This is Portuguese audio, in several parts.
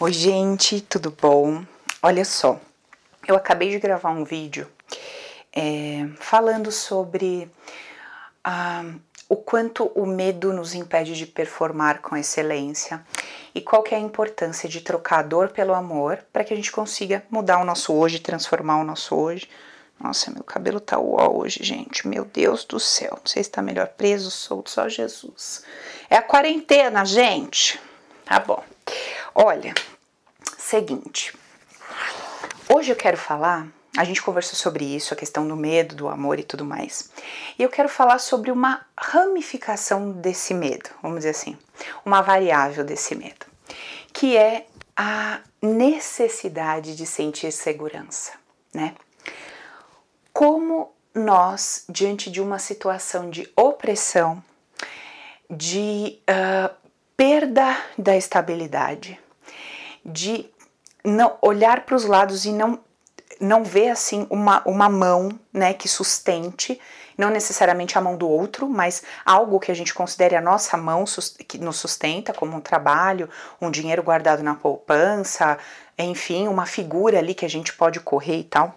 Oi, gente, tudo bom? Olha só, eu acabei de gravar um vídeo é, falando sobre ah, o quanto o medo nos impede de performar com excelência e qual que é a importância de trocar a dor pelo amor para que a gente consiga mudar o nosso hoje, transformar o nosso hoje. Nossa, meu cabelo tá uó hoje, gente. Meu Deus do céu. Não sei se tá melhor preso, solto, só Jesus. É a quarentena, gente. Tá bom. Olha, seguinte. Hoje eu quero falar, a gente conversou sobre isso, a questão do medo, do amor e tudo mais. E eu quero falar sobre uma ramificação desse medo, vamos dizer assim, uma variável desse medo, que é a necessidade de sentir segurança, né? Como nós, diante de uma situação de opressão, de uh, perda da estabilidade, de não olhar para os lados e não não ver assim uma, uma mão né, que sustente, não necessariamente a mão do outro, mas algo que a gente considere a nossa mão que nos sustenta, como um trabalho, um dinheiro guardado na poupança, enfim, uma figura ali que a gente pode correr e tal.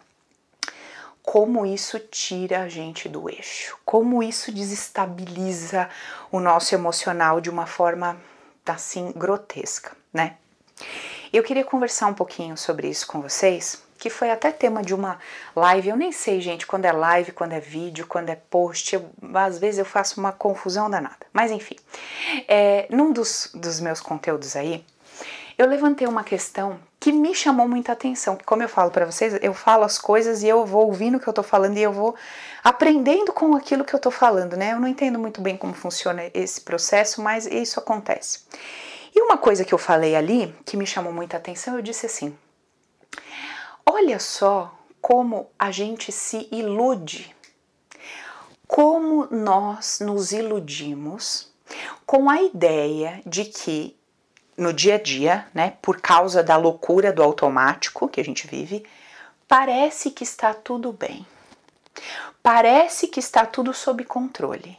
Como isso tira a gente do eixo, como isso desestabiliza o nosso emocional de uma forma assim grotesca, né? Eu queria conversar um pouquinho sobre isso com vocês, que foi até tema de uma live. Eu nem sei, gente, quando é live, quando é vídeo, quando é post. Eu, às vezes eu faço uma confusão danada. Mas enfim, é, num dos, dos meus conteúdos aí, eu levantei uma questão que me chamou muita atenção. Como eu falo para vocês, eu falo as coisas e eu vou ouvindo o que eu tô falando e eu vou aprendendo com aquilo que eu tô falando, né? Eu não entendo muito bem como funciona esse processo, mas isso acontece. E uma coisa que eu falei ali, que me chamou muita atenção, eu disse assim: olha só como a gente se ilude, como nós nos iludimos com a ideia de que no dia a dia, né, por causa da loucura do automático que a gente vive, parece que está tudo bem. Parece que está tudo sob controle.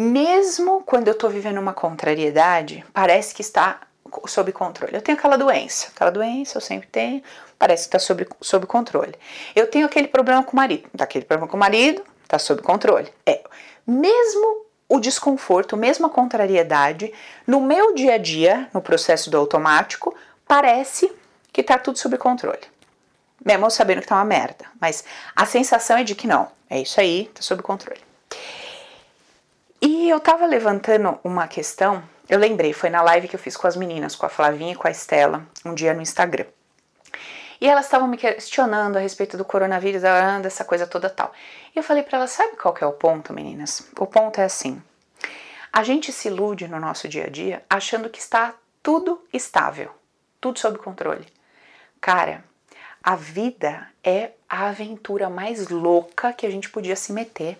Mesmo quando eu estou vivendo uma contrariedade, parece que está sob controle. Eu tenho aquela doença, aquela doença eu sempre tenho, parece que está sob, sob controle. Eu tenho aquele problema com o marido, daquele problema com o marido, está sob controle. É, mesmo o desconforto, mesmo a contrariedade, no meu dia a dia, no processo do automático, parece que está tudo sob controle. Mesmo sabendo que tá uma merda, mas a sensação é de que não, é isso aí, tá sob controle. E eu tava levantando uma questão, eu lembrei, foi na live que eu fiz com as meninas, com a Flavinha e com a Estela, um dia no Instagram. E elas estavam me questionando a respeito do coronavírus, dessa coisa toda tal. E eu falei para elas, sabe qual que é o ponto, meninas? O ponto é assim: a gente se ilude no nosso dia a dia achando que está tudo estável, tudo sob controle. Cara, a vida é a aventura mais louca que a gente podia se meter.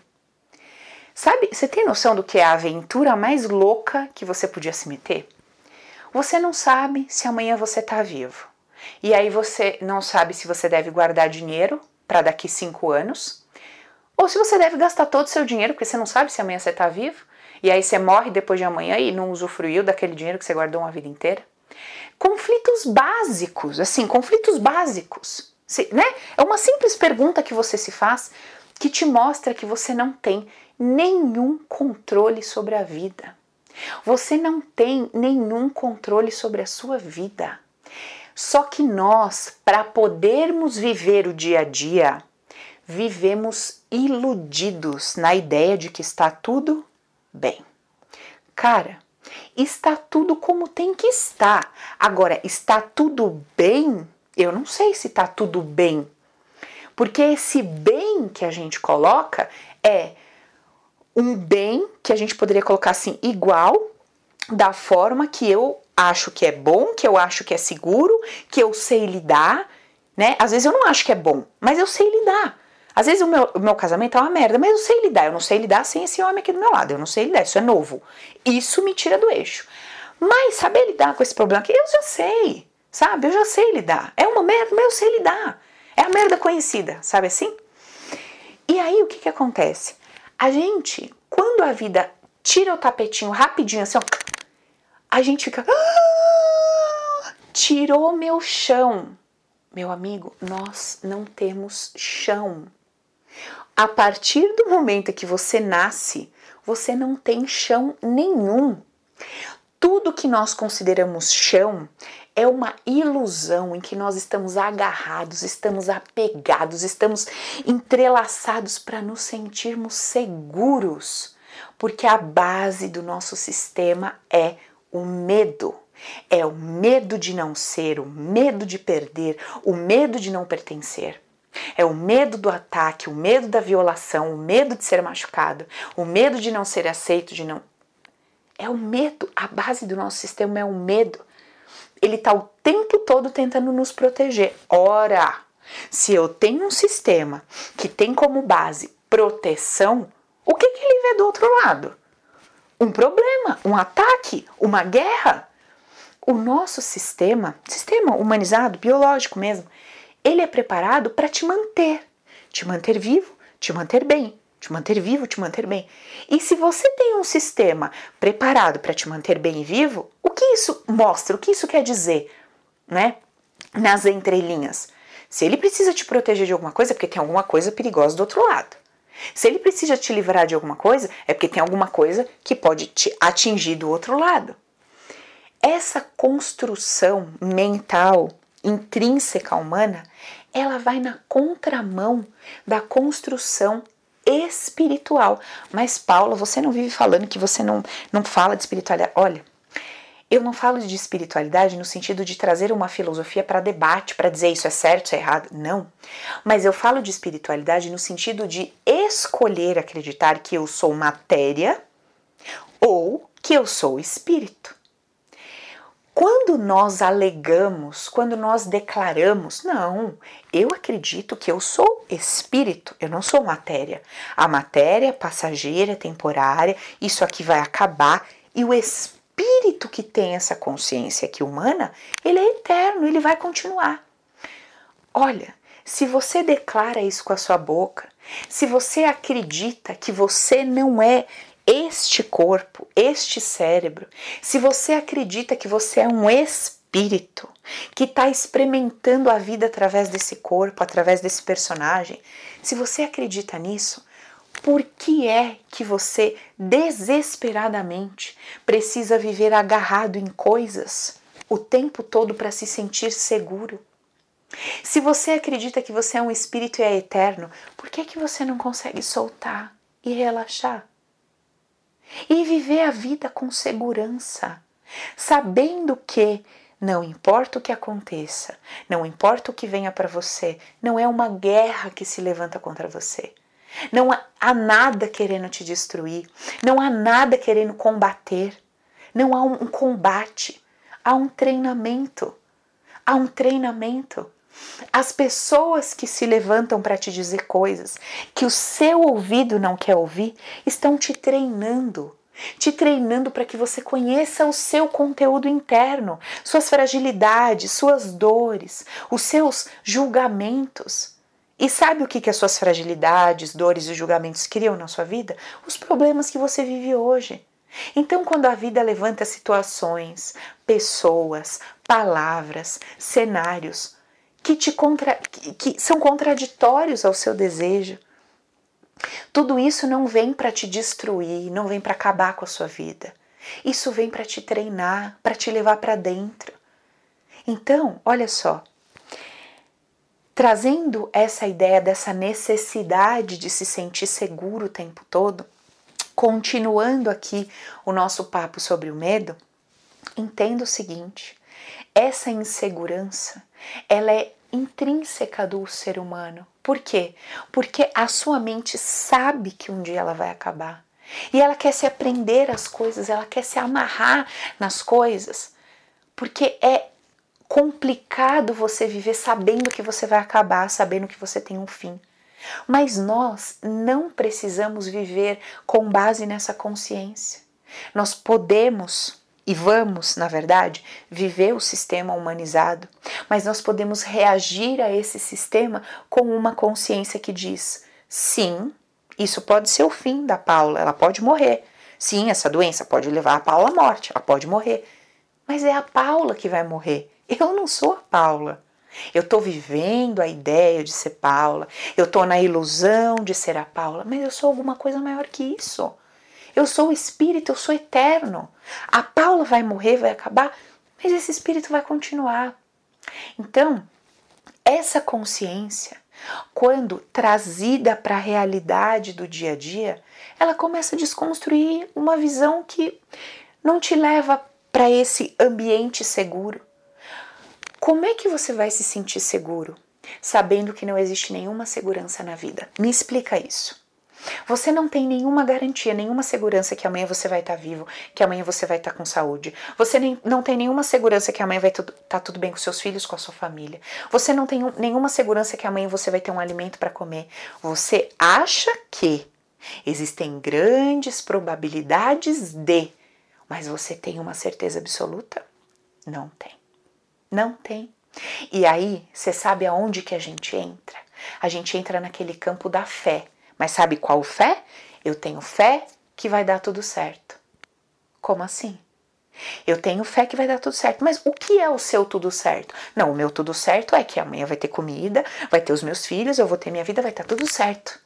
Sabe, você tem noção do que é a aventura mais louca que você podia se meter? Você não sabe se amanhã você está vivo. E aí você não sabe se você deve guardar dinheiro para daqui cinco anos, ou se você deve gastar todo o seu dinheiro, porque você não sabe se amanhã você está vivo, e aí você morre depois de amanhã e não usufruiu daquele dinheiro que você guardou uma vida inteira. Conflitos básicos, assim, conflitos básicos. Né? É uma simples pergunta que você se faz que te mostra que você não tem nenhum controle sobre a vida. Você não tem nenhum controle sobre a sua vida. Só que nós, para podermos viver o dia a dia, vivemos iludidos na ideia de que está tudo bem. Cara, está tudo como tem que estar. Agora, está tudo bem? Eu não sei se está tudo bem. Porque esse bem que a gente coloca é um bem que a gente poderia colocar assim, igual da forma que eu acho que é bom, que eu acho que é seguro, que eu sei lidar, né? Às vezes eu não acho que é bom, mas eu sei lidar. Às vezes o meu, o meu casamento é uma merda, mas eu sei lidar. Eu não sei lidar sem esse homem aqui do meu lado. Eu não sei lidar, isso é novo. Isso me tira do eixo. Mas saber lidar com esse problema aqui, eu já sei, sabe? Eu já sei lidar. É uma merda, mas eu sei lidar. É a merda conhecida, sabe assim? E aí o que que acontece? A gente, quando a vida tira o tapetinho rapidinho assim, ó, a gente fica. Ah, tirou meu chão. Meu amigo, nós não temos chão. A partir do momento que você nasce, você não tem chão nenhum. Tudo que nós consideramos chão é uma ilusão em que nós estamos agarrados, estamos apegados, estamos entrelaçados para nos sentirmos seguros, porque a base do nosso sistema é o medo. É o medo de não ser, o medo de perder, o medo de não pertencer. É o medo do ataque, o medo da violação, o medo de ser machucado, o medo de não ser aceito, de não. É o medo, a base do nosso sistema é o medo. Ele está o tempo todo tentando nos proteger. Ora, se eu tenho um sistema que tem como base proteção, o que, que ele vê do outro lado? Um problema, um ataque, uma guerra. O nosso sistema, sistema humanizado, biológico mesmo, ele é preparado para te manter, te manter vivo, te manter bem, te manter vivo, te manter bem. E se você tem um sistema preparado para te manter bem e vivo, o que isso mostra? O que isso quer dizer, né? Nas entrelinhas. Se ele precisa te proteger de alguma coisa, é porque tem alguma coisa perigosa do outro lado. Se ele precisa te livrar de alguma coisa, é porque tem alguma coisa que pode te atingir do outro lado. Essa construção mental intrínseca humana, ela vai na contramão da construção espiritual. Mas, Paula, você não vive falando que você não, não fala de espiritualidade. Olha, eu não falo de espiritualidade no sentido de trazer uma filosofia para debate, para dizer isso é certo, isso é errado. Não. Mas eu falo de espiritualidade no sentido de escolher acreditar que eu sou matéria ou que eu sou espírito. Quando nós alegamos, quando nós declaramos, não, eu acredito que eu sou espírito, eu não sou matéria. A matéria é passageira, temporária, isso aqui vai acabar e o espírito que tem essa consciência aqui humana, ele é eterno, ele vai continuar. Olha, se você declara isso com a sua boca, se você acredita que você não é este corpo, este cérebro, se você acredita que você é um espírito que está experimentando a vida através desse corpo, através desse personagem, se você acredita nisso, por que é que você desesperadamente precisa viver agarrado em coisas o tempo todo para se sentir seguro? Se você acredita que você é um espírito e é eterno, por que, que você não consegue soltar e relaxar? E viver a vida com segurança, sabendo que não importa o que aconteça, não importa o que venha para você, não é uma guerra que se levanta contra você. Não há nada querendo te destruir, não há nada querendo combater, não há um combate, há um treinamento. Há um treinamento. As pessoas que se levantam para te dizer coisas que o seu ouvido não quer ouvir estão te treinando. Te treinando para que você conheça o seu conteúdo interno, suas fragilidades, suas dores, os seus julgamentos. E sabe o que, que as suas fragilidades, dores e julgamentos criam na sua vida? Os problemas que você vive hoje. Então, quando a vida levanta situações, pessoas, palavras, cenários que, te contra, que, que são contraditórios ao seu desejo. Tudo isso não vem para te destruir, não vem para acabar com a sua vida. Isso vem para te treinar, para te levar para dentro. Então, olha só, trazendo essa ideia dessa necessidade de se sentir seguro o tempo todo, continuando aqui o nosso papo sobre o medo, entenda o seguinte: essa insegurança, ela é intrínseca do ser humano. Por quê? Porque a sua mente sabe que um dia ela vai acabar. E ela quer se aprender as coisas, ela quer se amarrar nas coisas. Porque é complicado você viver sabendo que você vai acabar, sabendo que você tem um fim. Mas nós não precisamos viver com base nessa consciência. Nós podemos e vamos, na verdade, viver o sistema humanizado, mas nós podemos reagir a esse sistema com uma consciência que diz: sim, isso pode ser o fim da Paula, ela pode morrer. Sim, essa doença pode levar a Paula à morte, ela pode morrer. Mas é a Paula que vai morrer Eu não sou a Paula. Eu estou vivendo a ideia de ser Paula, eu estou na ilusão de ser a Paula, mas eu sou alguma coisa maior que isso. Eu sou o espírito, eu sou eterno. A Paula vai morrer, vai acabar, mas esse espírito vai continuar. Então, essa consciência, quando trazida para a realidade do dia a dia, ela começa a desconstruir uma visão que não te leva para esse ambiente seguro. Como é que você vai se sentir seguro sabendo que não existe nenhuma segurança na vida? Me explica isso. Você não tem nenhuma garantia, nenhuma segurança que amanhã você vai estar tá vivo, que amanhã você vai estar tá com saúde. Você nem, não tem nenhuma segurança que amanhã vai estar tá tudo bem com seus filhos, com a sua família. Você não tem nenhuma segurança que amanhã você vai ter um alimento para comer. Você acha que existem grandes probabilidades de, mas você tem uma certeza absoluta? Não tem. Não tem. E aí, você sabe aonde que a gente entra? A gente entra naquele campo da fé. Mas sabe qual fé? Eu tenho fé que vai dar tudo certo. Como assim? Eu tenho fé que vai dar tudo certo. Mas o que é o seu tudo certo? Não, o meu tudo certo é que amanhã vai ter comida, vai ter os meus filhos, eu vou ter minha vida, vai estar tudo certo.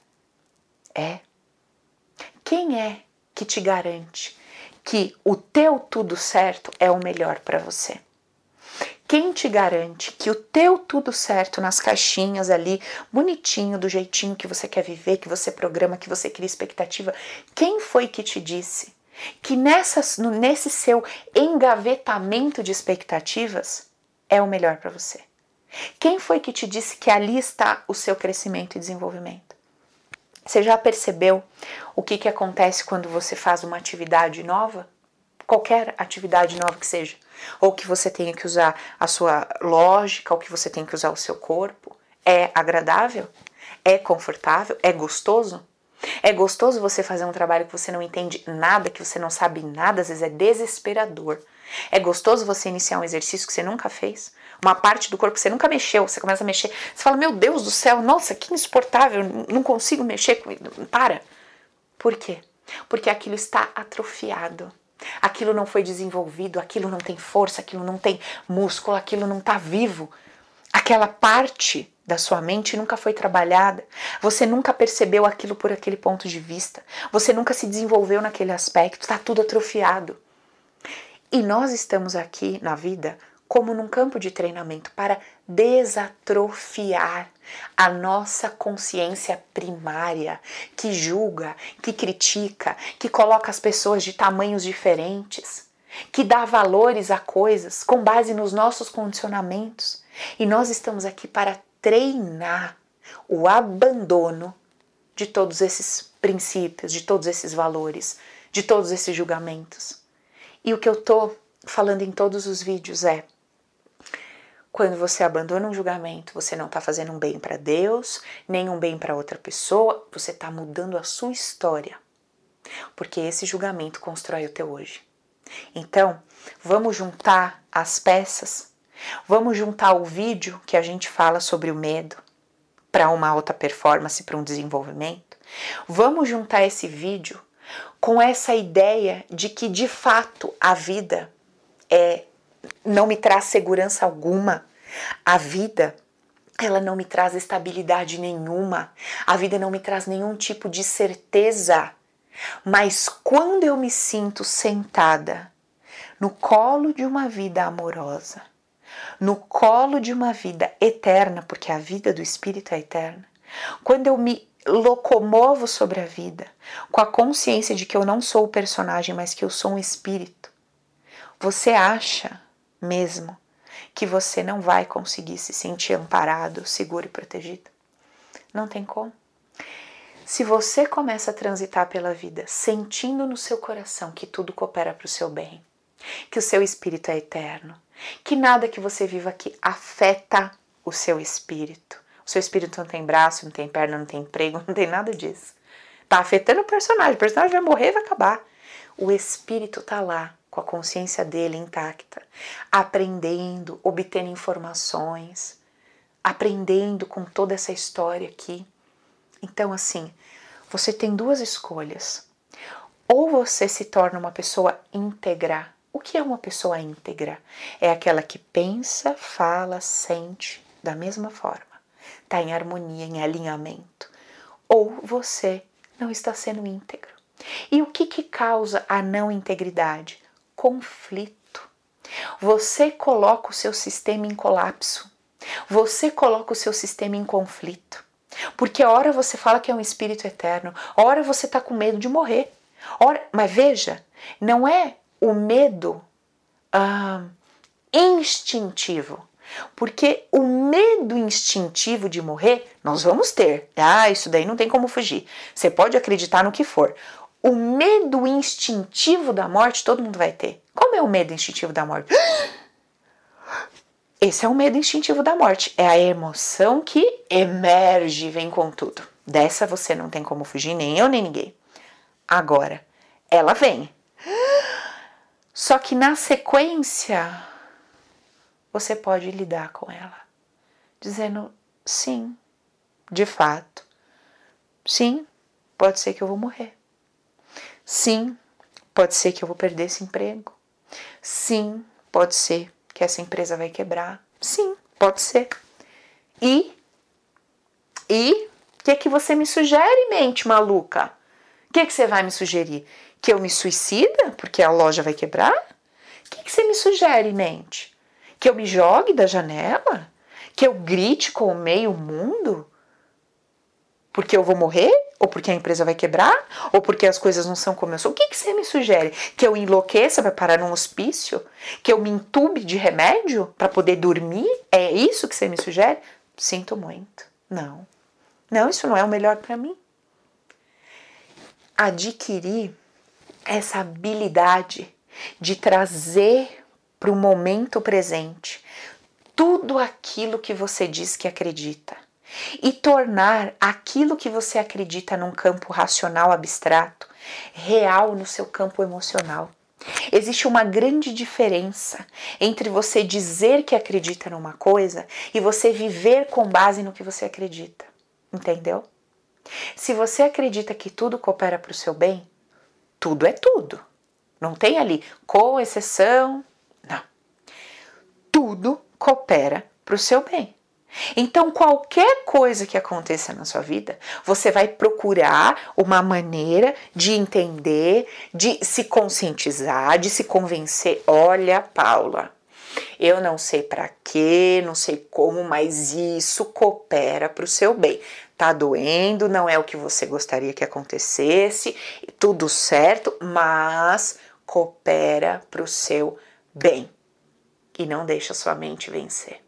É. Quem é que te garante que o teu tudo certo é o melhor para você? Quem te garante que o teu tudo certo nas caixinhas ali, bonitinho, do jeitinho que você quer viver, que você programa, que você cria expectativa, quem foi que te disse que nessa, nesse seu engavetamento de expectativas é o melhor para você? Quem foi que te disse que ali está o seu crescimento e desenvolvimento? Você já percebeu o que, que acontece quando você faz uma atividade nova? Qualquer atividade nova que seja ou que você tenha que usar a sua lógica, ou que você tenha que usar o seu corpo. É agradável? É confortável? É gostoso? É gostoso você fazer um trabalho que você não entende nada, que você não sabe nada, às vezes é desesperador. É gostoso você iniciar um exercício que você nunca fez, uma parte do corpo que você nunca mexeu, você começa a mexer, você fala: Meu Deus do céu, nossa, que insuportável, não consigo mexer. Para. Por quê? Porque aquilo está atrofiado. Aquilo não foi desenvolvido, aquilo não tem força, aquilo não tem músculo, aquilo não está vivo. Aquela parte da sua mente nunca foi trabalhada. Você nunca percebeu aquilo por aquele ponto de vista. Você nunca se desenvolveu naquele aspecto. Está tudo atrofiado. E nós estamos aqui na vida como num campo de treinamento para desatrofiar a nossa consciência primária, que julga, que critica, que coloca as pessoas de tamanhos diferentes, que dá valores a coisas com base nos nossos condicionamentos. E nós estamos aqui para treinar o abandono de todos esses princípios, de todos esses valores, de todos esses julgamentos. E o que eu estou falando em todos os vídeos é quando você abandona um julgamento, você não está fazendo um bem para Deus, nem um bem para outra pessoa, você está mudando a sua história. Porque esse julgamento constrói o teu hoje. Então, vamos juntar as peças, vamos juntar o vídeo que a gente fala sobre o medo para uma alta performance, para um desenvolvimento. Vamos juntar esse vídeo com essa ideia de que de fato a vida é não me traz segurança alguma. A vida ela não me traz estabilidade nenhuma. A vida não me traz nenhum tipo de certeza. Mas quando eu me sinto sentada no colo de uma vida amorosa, no colo de uma vida eterna, porque a vida do espírito é eterna, quando eu me locomovo sobre a vida com a consciência de que eu não sou o personagem, mas que eu sou um espírito, você acha mesmo que você não vai conseguir se sentir amparado, seguro e protegido. Não tem como. Se você começa a transitar pela vida sentindo no seu coração que tudo coopera para o seu bem, que o seu espírito é eterno, que nada que você viva aqui afeta o seu espírito. O seu espírito não tem braço, não tem perna, não tem emprego, não tem nada disso. Tá afetando o personagem, o personagem vai morrer e vai acabar. O espírito tá lá com a consciência dele intacta, aprendendo, obtendo informações, aprendendo com toda essa história aqui. Então, assim, você tem duas escolhas. Ou você se torna uma pessoa íntegra, O que é uma pessoa íntegra? É aquela que pensa, fala, sente da mesma forma, está em harmonia, em alinhamento. Ou você não está sendo íntegro. E o que, que causa a não integridade? Conflito. Você coloca o seu sistema em colapso. Você coloca o seu sistema em conflito. Porque hora você fala que é um espírito eterno, hora você está com medo de morrer. Ora, mas veja, não é o medo ah, instintivo. Porque o medo instintivo de morrer, nós vamos ter. Ah, isso daí não tem como fugir. Você pode acreditar no que for. O medo instintivo da morte, todo mundo vai ter. Como é o medo instintivo da morte? Esse é o medo instintivo da morte. É a emoção que emerge vem com tudo. Dessa você não tem como fugir, nem eu, nem ninguém. Agora, ela vem. Só que na sequência, você pode lidar com ela, dizendo sim, de fato. Sim, pode ser que eu vou morrer. Sim, pode ser que eu vou perder esse emprego. Sim, pode ser que essa empresa vai quebrar. Sim, pode ser. E e o que que você me sugere, mente maluca? O que que você vai me sugerir? Que eu me suicida porque a loja vai quebrar? O que que você me sugere, mente? Que eu me jogue da janela? Que eu grite com o meio mundo? Porque eu vou morrer? Ou porque a empresa vai quebrar? Ou porque as coisas não são como eu sou? O que, que você me sugere? Que eu enlouqueça para parar num hospício? Que eu me entube de remédio para poder dormir? É isso que você me sugere? Sinto muito. Não. Não, isso não é o melhor para mim. Adquirir essa habilidade de trazer para o momento presente tudo aquilo que você diz que acredita e tornar aquilo que você acredita num campo racional abstrato real no seu campo emocional. Existe uma grande diferença entre você dizer que acredita numa coisa e você viver com base no que você acredita. Entendeu? Se você acredita que tudo coopera para o seu bem, tudo é tudo. Não tem ali com exceção tudo coopera para o seu bem. Então, qualquer coisa que aconteça na sua vida, você vai procurar uma maneira de entender, de se conscientizar, de se convencer. Olha, Paula, eu não sei para quê, não sei como, mas isso coopera para o seu bem. Tá doendo, não é o que você gostaria que acontecesse, tudo certo, mas coopera para o seu bem e não deixa sua mente vencer.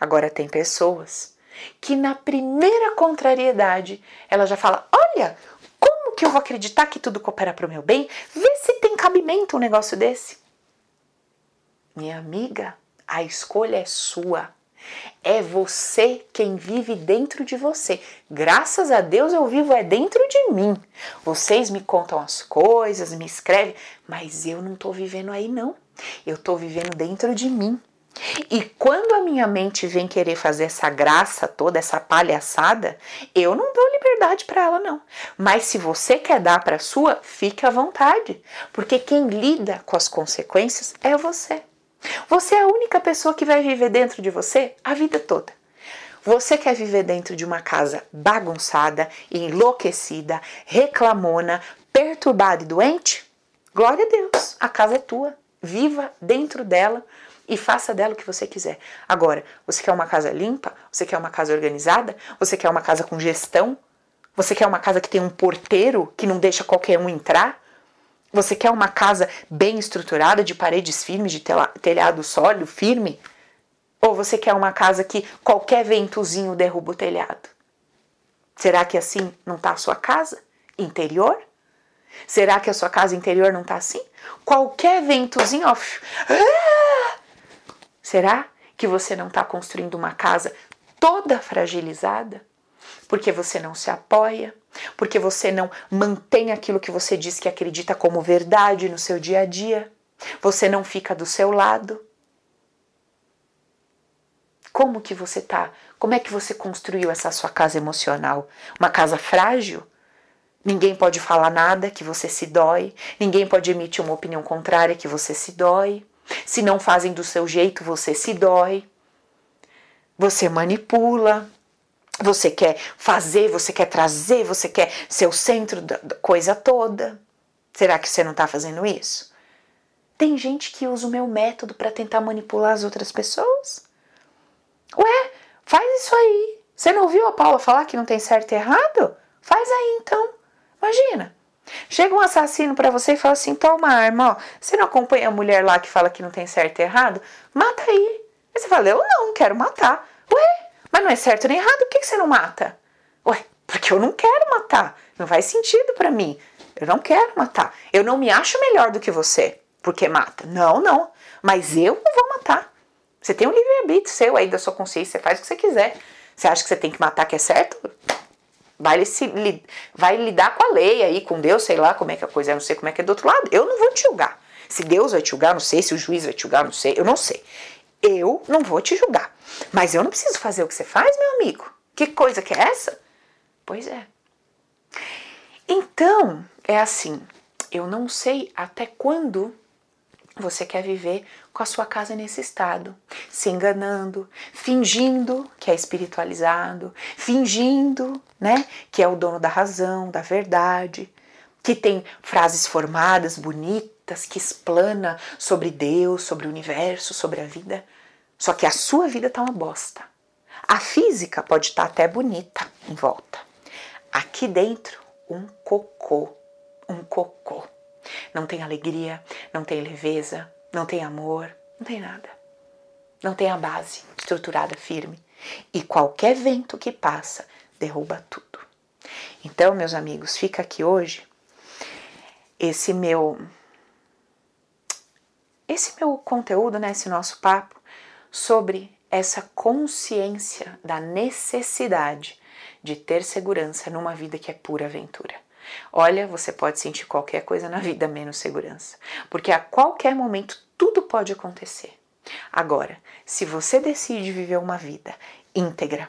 Agora tem pessoas que na primeira contrariedade ela já fala: "Olha, como que eu vou acreditar que tudo coopera para o meu bem? Vê se tem cabimento um negócio desse". Minha amiga, a escolha é sua. É você quem vive dentro de você. Graças a Deus eu vivo é dentro de mim. Vocês me contam as coisas, me escrevem, mas eu não estou vivendo aí não. Eu estou vivendo dentro de mim. E quando a minha mente vem querer fazer essa graça toda, essa palhaçada, eu não dou liberdade para ela não. Mas se você quer dar para sua, fique à vontade, porque quem lida com as consequências é você. Você é a única pessoa que vai viver dentro de você a vida toda. Você quer viver dentro de uma casa bagunçada, enlouquecida, reclamona, perturbada e doente? Glória a Deus, a casa é tua viva dentro dela e faça dela o que você quiser. Agora, você quer uma casa limpa? Você quer uma casa organizada? Você quer uma casa com gestão? Você quer uma casa que tem um porteiro que não deixa qualquer um entrar? Você quer uma casa bem estruturada, de paredes firmes, de telhado sólido, firme? Ou você quer uma casa que qualquer ventozinho derruba o telhado? Será que assim não está a sua casa interior? Será que a sua casa interior não está assim? Qualquer ventozinho, ó, ah! Será que você não está construindo uma casa toda fragilizada? Porque você não se apoia, porque você não mantém aquilo que você diz que acredita como verdade no seu dia a dia, você não fica do seu lado. Como que você tá? Como é que você construiu essa sua casa emocional? Uma casa frágil? Ninguém pode falar nada que você se dói, ninguém pode emitir uma opinião contrária que você se dói. Se não fazem do seu jeito, você se dói. Você manipula, você quer fazer, você quer trazer, você quer ser o centro da coisa toda. Será que você não está fazendo isso? Tem gente que usa o meu método para tentar manipular as outras pessoas? Ué, faz isso aí. Você não ouviu a Paula falar que não tem certo e errado? Faz aí então. Chega um assassino para você e fala assim: toma arma, ó. Você não acompanha a mulher lá que fala que não tem certo e errado? Mata aí. Aí você fala: eu não, quero matar. Ué, mas não é certo nem errado, por que você não mata? Ué, porque eu não quero matar. Não faz sentido para mim. Eu não quero matar. Eu não me acho melhor do que você porque mata. Não, não. Mas eu não vou matar. Você tem um livre-arbítrio seu aí da sua consciência, você faz o que você quiser. Você acha que você tem que matar que é certo? Vai, se, vai lidar com a lei aí, com Deus, sei lá como é que a coisa é, não sei como é que é do outro lado. Eu não vou te julgar. Se Deus vai te julgar, não sei. Se o juiz vai te julgar, não sei. Eu não sei. Eu não vou te julgar. Mas eu não preciso fazer o que você faz, meu amigo. Que coisa que é essa? Pois é. Então, é assim. Eu não sei até quando você quer viver com a sua casa nesse estado, se enganando, fingindo que é espiritualizado, fingindo, né, que é o dono da razão, da verdade, que tem frases formadas, bonitas, que explana sobre Deus, sobre o universo, sobre a vida. Só que a sua vida tá uma bosta. A física pode estar tá até bonita em volta. Aqui dentro, um cocô, um cocô. Não tem alegria, não tem leveza, não tem amor, não tem nada. Não tem a base estruturada firme. E qualquer vento que passa derruba tudo. Então, meus amigos, fica aqui hoje esse meu esse meu conteúdo, né, esse nosso papo sobre essa consciência da necessidade de ter segurança numa vida que é pura aventura. Olha, você pode sentir qualquer coisa na vida menos segurança, porque a qualquer momento tudo pode acontecer. Agora, se você decide viver uma vida íntegra,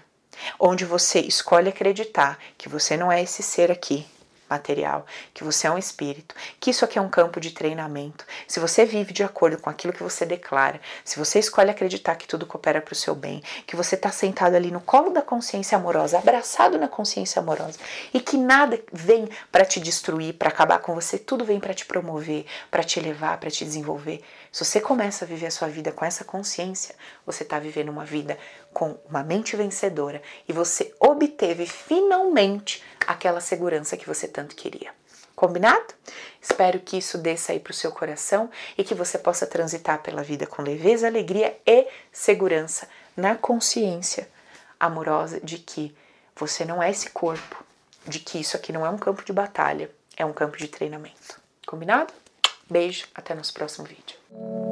onde você escolhe acreditar que você não é esse ser aqui, material, que você é um espírito, que isso aqui é um campo de treinamento. Se você vive de acordo com aquilo que você declara, se você escolhe acreditar que tudo coopera para o seu bem, que você está sentado ali no colo da consciência amorosa, abraçado na consciência amorosa, e que nada vem para te destruir, para acabar com você, tudo vem para te promover, para te elevar, para te desenvolver. Se você começa a viver a sua vida com essa consciência, você está vivendo uma vida com uma mente vencedora e você obteve finalmente aquela segurança que você tanto queria. Combinado? Espero que isso desça aí para o seu coração e que você possa transitar pela vida com leveza, alegria e segurança, na consciência amorosa de que você não é esse corpo, de que isso aqui não é um campo de batalha, é um campo de treinamento. Combinado? Beijo, até nosso próximo vídeo.